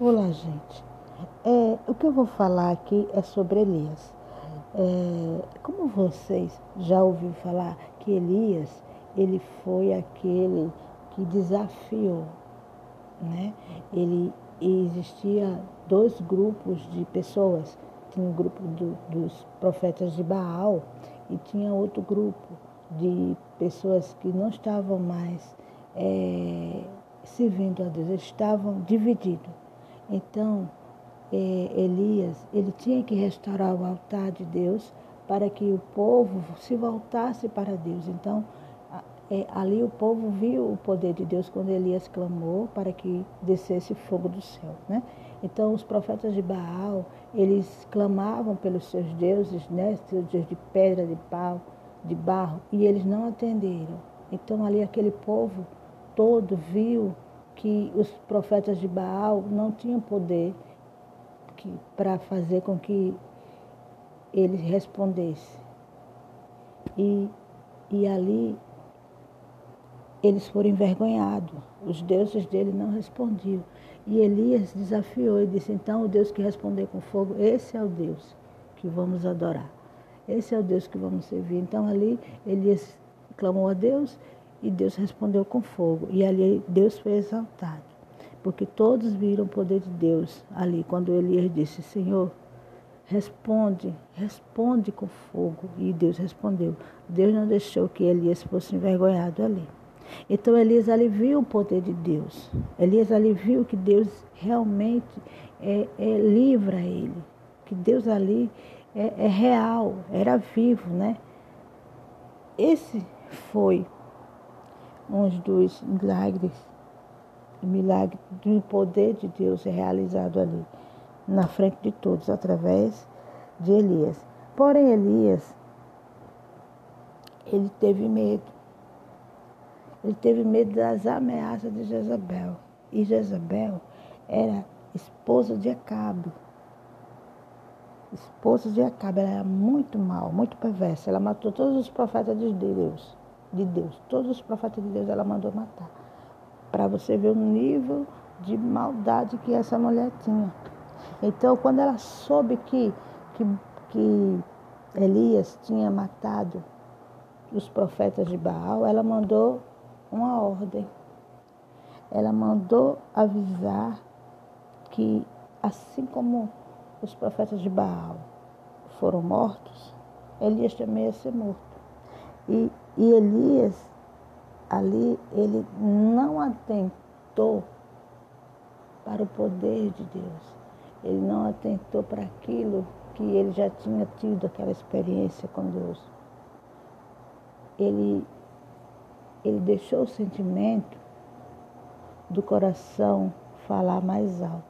Olá, gente. É, o que eu vou falar aqui é sobre Elias. É, como vocês já ouviram falar que Elias ele foi aquele que desafiou, né? Ele existia dois grupos de pessoas. Tinha um grupo do, dos profetas de Baal e tinha outro grupo de pessoas que não estavam mais é, servindo a Deus, estavam divididos. Então, é, Elias, ele tinha que restaurar o altar de Deus para que o povo se voltasse para Deus. Então, é, ali o povo viu o poder de Deus quando Elias clamou para que descesse fogo do céu, né? Então, os profetas de Baal, eles clamavam pelos seus deuses, né? Seus deuses de pedra, de pau, de barro, e eles não atenderam. Então, ali aquele povo todo viu que os profetas de Baal não tinham poder para fazer com que ele respondesse. E, e ali eles foram envergonhados. Os deuses dele não respondiam. E Elias desafiou e disse: Então, o Deus que responder com fogo, esse é o Deus que vamos adorar. Esse é o Deus que vamos servir. Então, ali, Elias clamou a Deus e Deus respondeu com fogo. E ali Deus foi exaltado. Porque todos viram o poder de Deus ali, quando Elias disse: Senhor, responde, responde com fogo. E Deus respondeu. Deus não deixou que Elias fosse envergonhado ali. Então Elias ali viu o poder de Deus. Elias ali viu que Deus realmente é, é livra ele. Que Deus ali é, é real, era vivo, né? Esse foi uns dos milagres, milagre do poder de Deus realizado ali, na frente de todos, através de Elias. Porém, Elias, ele teve medo. Ele teve medo das ameaças de Jezabel. E Jezabel era esposa de Acabe. Esposa de Acabe, ela era muito mal, muito perversa. Ela matou todos os profetas de Deus de Deus. Todos os profetas de Deus ela mandou matar. Para você ver o nível de maldade que essa mulher tinha. Então, quando ela soube que, que, que Elias tinha matado os profetas de Baal, ela mandou uma ordem. Ela mandou avisar que, assim como os profetas de Baal foram mortos, Elias também ia ser morto. E, e Elias, ali, ele não atentou para o poder de Deus. Ele não atentou para aquilo que ele já tinha tido aquela experiência com Deus. Ele, ele deixou o sentimento do coração falar mais alto.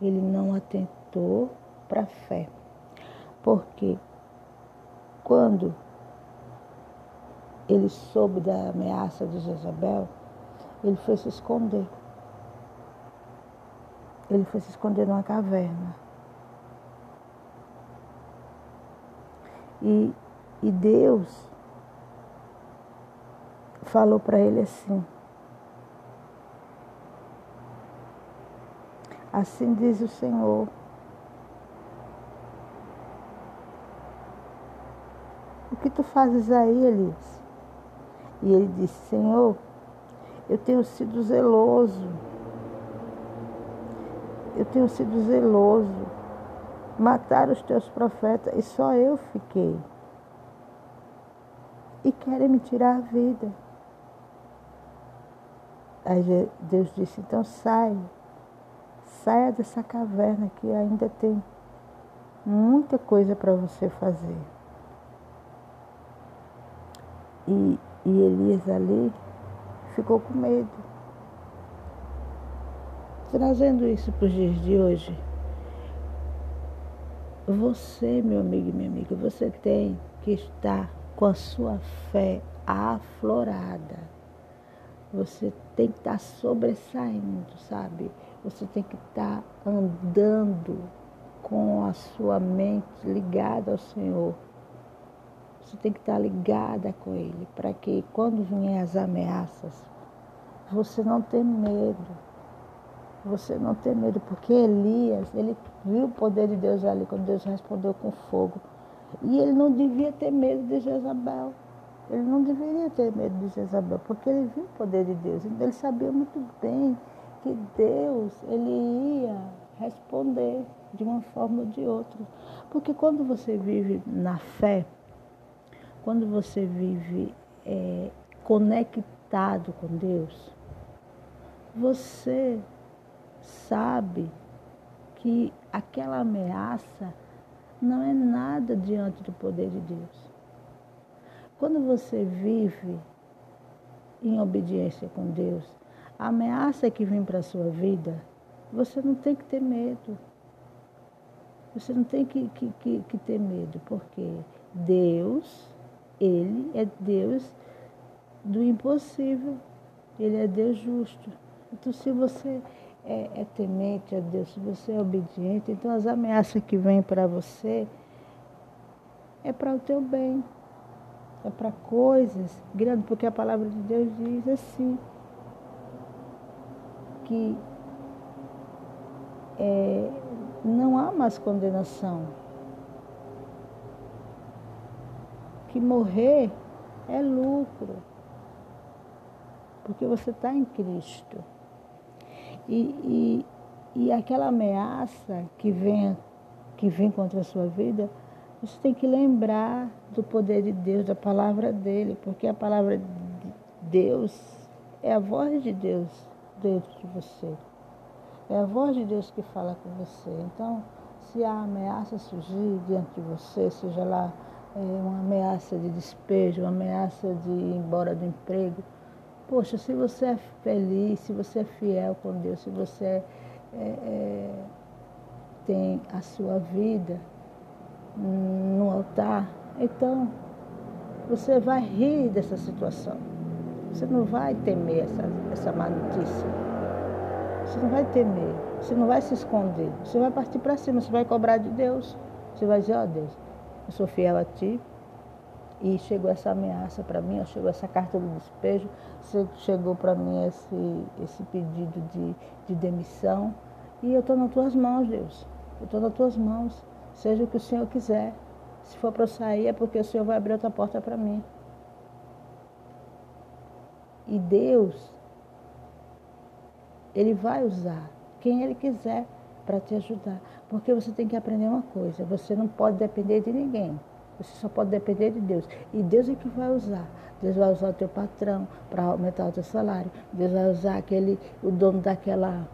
Ele não atentou para a fé. Porque quando ele soube da ameaça de Jezabel, ele foi se esconder. Ele foi se esconder numa caverna. E, e Deus falou para ele assim: Assim diz o Senhor. O que tu fazes aí, Elias? E ele disse: Senhor, eu tenho sido zeloso. Eu tenho sido zeloso. Mataram os teus profetas e só eu fiquei. E querem me tirar a vida. Aí Deus disse: então saia. Saia dessa caverna que ainda tem muita coisa para você fazer. E e Elias ali ficou com medo. Trazendo isso para os dias de hoje, você, meu amigo e minha amiga, você tem que estar com a sua fé aflorada. Você tem que estar sobressaindo, sabe? Você tem que estar andando com a sua mente ligada ao Senhor você tem que estar ligada com Ele, para que quando vierem as ameaças, você não tenha medo. você não ter medo, porque Elias, ele viu o poder de Deus ali quando Deus respondeu com fogo. E ele não devia ter medo de Jezabel. Ele não deveria ter medo de Jezabel, porque ele viu o poder de Deus. Então ele sabia muito bem que Deus, ele ia responder de uma forma ou de outra. Porque quando você vive na fé, quando você vive é, conectado com Deus, você sabe que aquela ameaça não é nada diante do poder de Deus. Quando você vive em obediência com Deus, a ameaça que vem para a sua vida, você não tem que ter medo. Você não tem que, que, que, que ter medo, porque Deus, Ele é Deus do impossível. Ele é Deus justo. Então, se você é, é temente a Deus, se você é obediente, então as ameaças que vêm para você é para o teu bem. É para coisas grandes, porque a palavra de Deus diz assim, que é, não há mais condenação. Que morrer é lucro. Porque você está em Cristo. E, e, e aquela ameaça que vem, que vem contra a sua vida, você tem que lembrar do poder de Deus, da palavra dele, porque a palavra de Deus é a voz de Deus dentro de você. É a voz de Deus que fala com você. Então, se a ameaça surgir diante de você, seja lá uma ameaça de despejo, uma ameaça de ir embora do emprego, poxa, se você é feliz, se você é fiel com Deus, se você é, é, tem a sua vida no altar, então você vai rir dessa situação. Você não vai temer essa, essa má notícia. Você não vai temer, você não vai se esconder, você vai partir para cima, você vai cobrar de Deus. Você vai dizer, ó oh, Deus, eu sou fiel a ti e chegou essa ameaça para mim, chegou essa carta de despejo, chegou para mim esse, esse pedido de, de demissão e eu estou nas tuas mãos, Deus. Eu estou nas tuas mãos, seja o que o Senhor quiser. Se for para eu sair é porque o Senhor vai abrir outra porta para mim. E Deus ele vai usar quem Ele quiser para te ajudar. Porque você tem que aprender uma coisa: você não pode depender de ninguém. Você só pode depender de Deus. E Deus é que vai usar. Deus vai usar o teu patrão para aumentar o teu salário. Deus vai usar aquele, o dono daquela,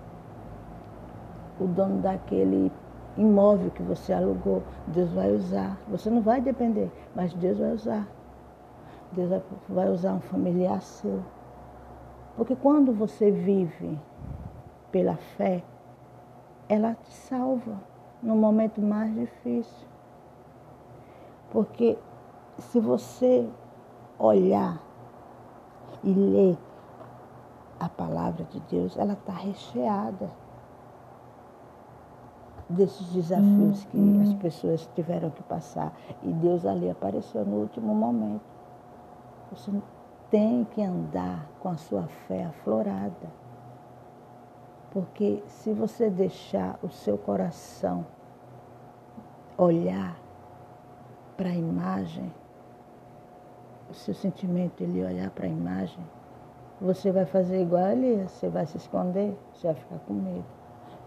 o dono daquele imóvel que você alugou. Deus vai usar. Você não vai depender, mas Deus vai usar. Deus vai usar um familiar seu. Porque quando você vive pela fé, ela te salva no momento mais difícil. Porque se você olhar e ler a palavra de Deus, ela está recheada desses desafios que hum. as pessoas tiveram que passar. E Deus ali apareceu no último momento. Você tem que andar com a sua fé aflorada. Porque se você deixar o seu coração olhar para a imagem, o seu sentimento ele olhar para a imagem, você vai fazer igual a Elias, você vai se esconder, você vai ficar com medo.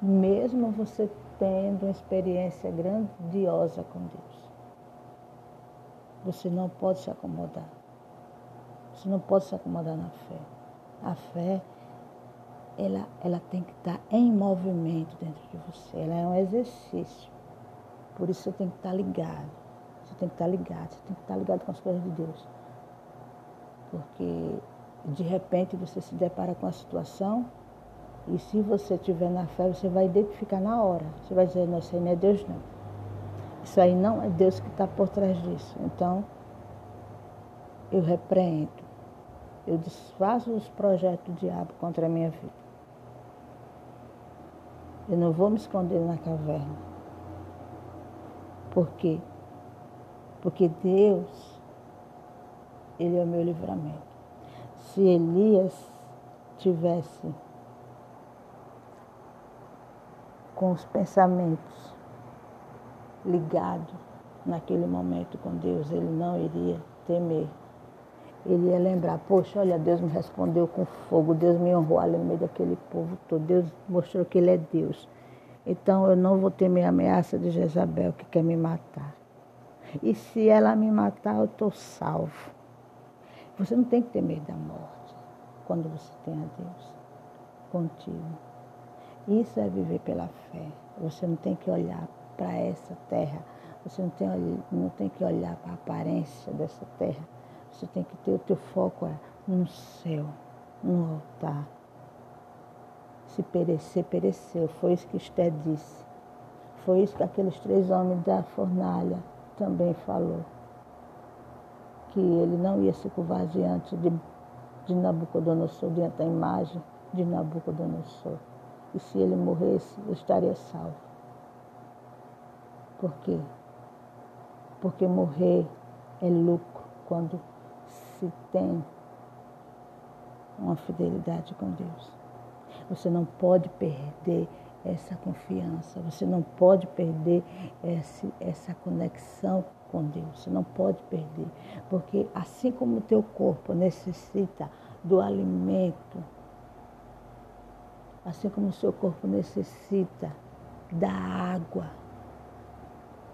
Mesmo você tendo uma experiência grandiosa com Deus. Você não pode se acomodar. Você não pode se acomodar na fé. A fé ela, ela tem que estar em movimento dentro de você. Ela é um exercício. Por isso você tem que estar ligado. Você tem que estar ligado, você tem que estar ligado com as coisas de Deus. Porque de repente você se depara com a situação e se você estiver na fé, você vai identificar na hora. Você vai dizer, não, isso aí não é Deus não. Isso aí não é Deus que está por trás disso. Então, eu repreendo. Eu desfaço os projetos do diabo contra a minha vida. Eu não vou me esconder na caverna. Por quê? Porque Deus, Ele é o meu livramento. Se Elias tivesse com os pensamentos ligados naquele momento com Deus, ele não iria temer. Ele ia lembrar, poxa, olha, Deus me respondeu com fogo, Deus me honrou ali no meio daquele povo todo, Deus mostrou que Ele é Deus. Então eu não vou temer a ameaça de Jezabel que quer me matar. E se ela me matar, eu estou salvo. Você não tem que ter medo da morte quando você tem a Deus contigo. Isso é viver pela fé. Você não tem que olhar para essa terra. Você não tem, não tem que olhar para a aparência dessa terra. Você tem que ter o teu foco é no céu, no altar. Se perecer, pereceu. Foi isso que Esté disse. Foi isso que aqueles três homens da fornalha também falou. Que ele não ia se curvar diante de, de Nabucodonosor, diante da imagem de Nabucodonosor. E se ele morresse, eu estaria salvo. Por quê? Porque morrer é lucro quando se tem uma fidelidade com Deus. Você não pode perder essa confiança, você não pode perder esse, essa conexão com Deus, você não pode perder, porque assim como o teu corpo necessita do alimento assim como o seu corpo necessita da água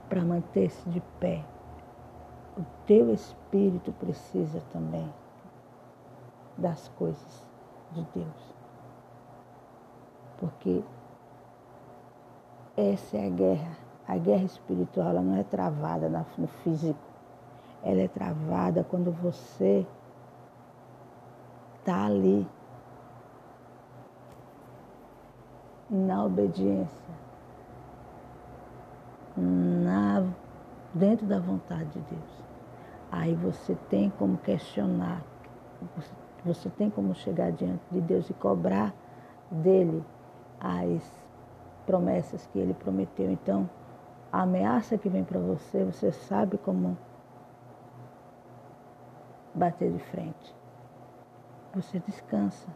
para manter-se de pé, o teu espírito precisa também das coisas de Deus. Porque essa é a guerra. A guerra espiritual ela não é travada no físico. Ela é travada quando você está ali na obediência, na, dentro da vontade de Deus. Aí você tem como questionar, você, tem como chegar diante de Deus e cobrar dele as promessas que ele prometeu. Então, a ameaça que vem para você, você sabe como bater de frente. Você descansa.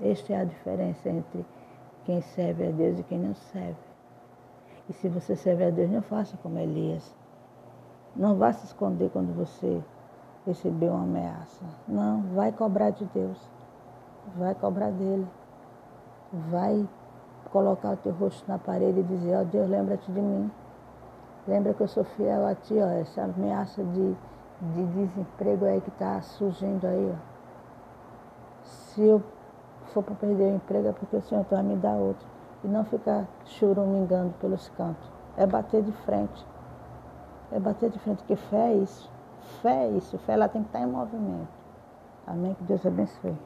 Esta é a diferença entre quem serve a Deus e quem não serve. E se você serve a Deus, não faça como Elias. Não vá se esconder quando você receber uma ameaça. Não, vai cobrar de Deus. Vai cobrar dele. Vai colocar o teu rosto na parede e dizer, ó oh, Deus, lembra-te de mim. Lembra que eu sou fiel a ti, ó, essa ameaça de, de desemprego aí que está surgindo aí, ó. Se eu for para perder o emprego é porque o Senhor vai me dar outro. E não ficar churumingando pelos cantos. É bater de frente. É bater de frente, porque fé é isso. Fé é isso. Fé ela tem que estar em movimento. Amém? Que Deus abençoe.